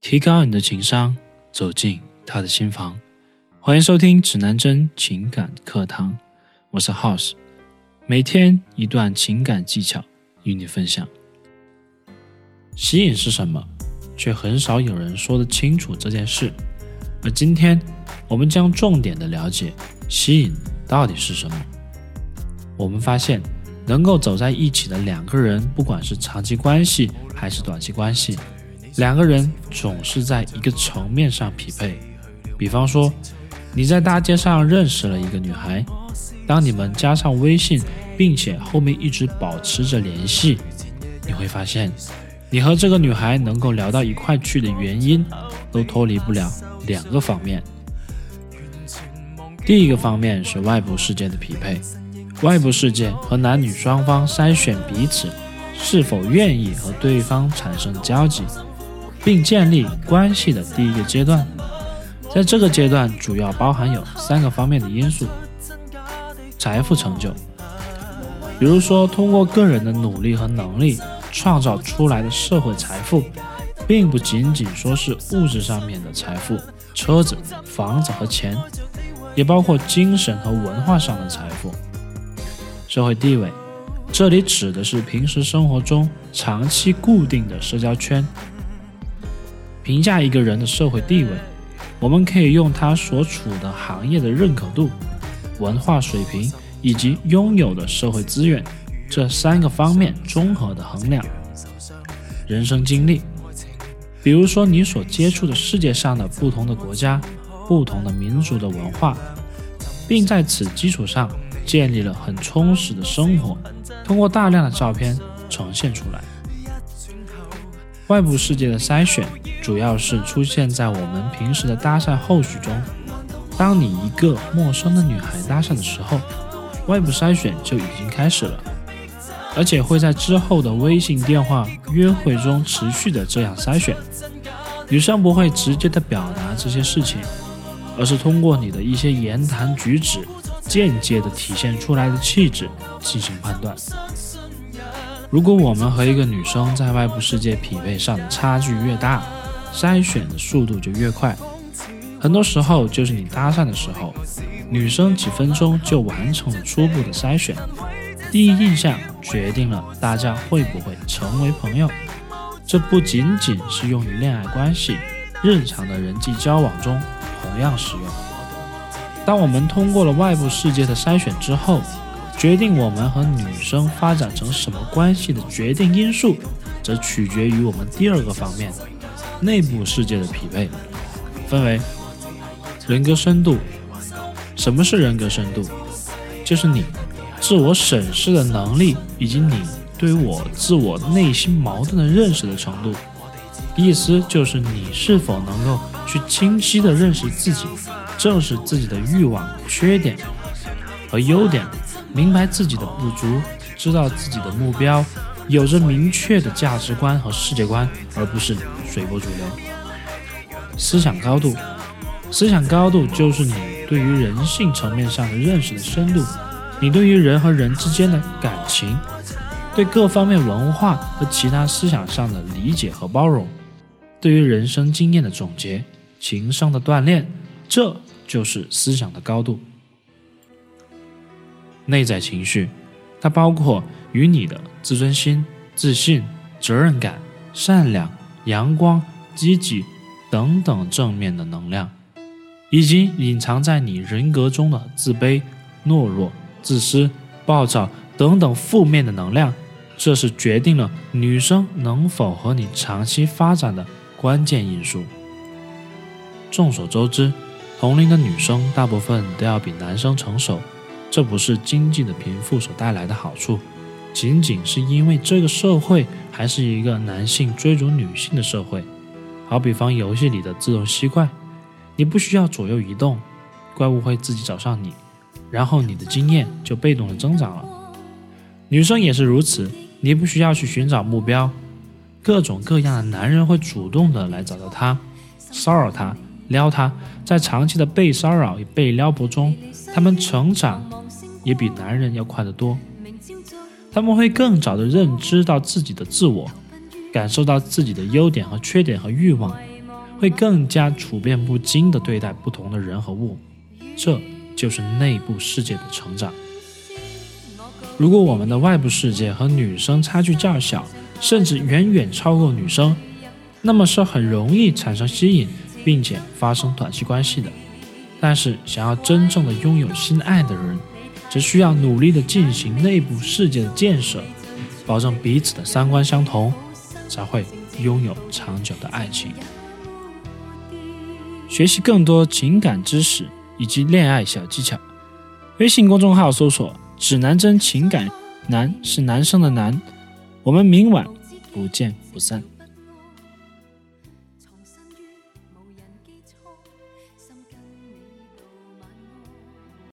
提高你的情商，走进他的心房。欢迎收听指南针情感课堂，我是 House，每天一段情感技巧与你分享。吸引是什么？却很少有人说得清楚这件事。而今天，我们将重点的了解吸引到底是什么。我们发现，能够走在一起的两个人，不管是长期关系还是短期关系。两个人总是在一个层面上匹配，比方说，你在大街上认识了一个女孩，当你们加上微信，并且后面一直保持着联系，你会发现，你和这个女孩能够聊到一块去的原因，都脱离不了两个方面。第一个方面是外部世界的匹配，外部世界和男女双方筛选彼此是否愿意和对方产生交集。并建立关系的第一个阶段，在这个阶段主要包含有三个方面的因素：财富成就，比如说通过个人的努力和能力创造出来的社会财富，并不仅仅说是物质上面的财富，车子、房子和钱，也包括精神和文化上的财富。社会地位，这里指的是平时生活中长期固定的社交圈。评价一个人的社会地位，我们可以用他所处的行业的认可度、文化水平以及拥有的社会资源这三个方面综合的衡量。人生经历，比如说你所接触的世界上的不同的国家、不同的民族的文化，并在此基础上建立了很充实的生活，通过大量的照片呈现出来。外部世界的筛选。主要是出现在我们平时的搭讪后续中。当你一个陌生的女孩搭讪的时候，外部筛选就已经开始了，而且会在之后的微信、电话、约会中持续的这样筛选。女生不会直接的表达这些事情，而是通过你的一些言谈举止，间接的体现出来的气质进行判断。如果我们和一个女生在外部世界匹配上差距越大，筛选的速度就越快，很多时候就是你搭讪的时候，女生几分钟就完成了初步的筛选，第一印象决定了大家会不会成为朋友。这不仅仅是用于恋爱关系，日常的人际交往中同样适用。当我们通过了外部世界的筛选之后，决定我们和女生发展成什么关系的决定因素，则取决于我们第二个方面。内部世界的匹配分为人格深度。什么是人格深度？就是你自我审视的能力，以及你对我自我内心矛盾的认识的程度。意思就是你是否能够去清晰的认识自己，正视自己的欲望、缺点和优点，明白自己的不足，知道自己的目标。有着明确的价值观和世界观，而不是随波逐流。思想高度，思想高度就是你对于人性层面上的认识的深度，你对于人和人之间的感情，对各方面文化和其他思想上的理解和包容，对于人生经验的总结，情商的锻炼，这就是思想的高度。内在情绪，它包括。与你的自尊心、自信、责任感、善良、阳光、积极等等正面的能量，以及隐藏在你人格中的自卑、懦弱、自私、暴躁等等负面的能量，这是决定了女生能否和你长期发展的关键因素。众所周知，同龄的女生大部分都要比男生成熟，这不是经济的贫富所带来的好处。仅仅是因为这个社会还是一个男性追逐女性的社会，好比方游戏里的自动吸怪，你不需要左右移动，怪物会自己找上你，然后你的经验就被动的增长了。女生也是如此，你不需要去寻找目标，各种各样的男人会主动的来找到她，骚扰她，撩她，在长期的被骚扰与被撩拨中，他们成长也比男人要快得多。他们会更早的认知到自己的自我，感受到自己的优点和缺点和欲望，会更加处变不惊地对待不同的人和物，这就是内部世界的成长。如果我们的外部世界和女生差距较小，甚至远远超过女生，那么是很容易产生吸引，并且发生短期关系的。但是，想要真正的拥有心爱的人，则需要努力地进行内部世界的建设，保证彼此的三观相同，才会拥有长久的爱情。学习更多情感知识以及恋爱小技巧，微信公众号搜索“指南针情感”，男是男生的男。我们明晚不见不散。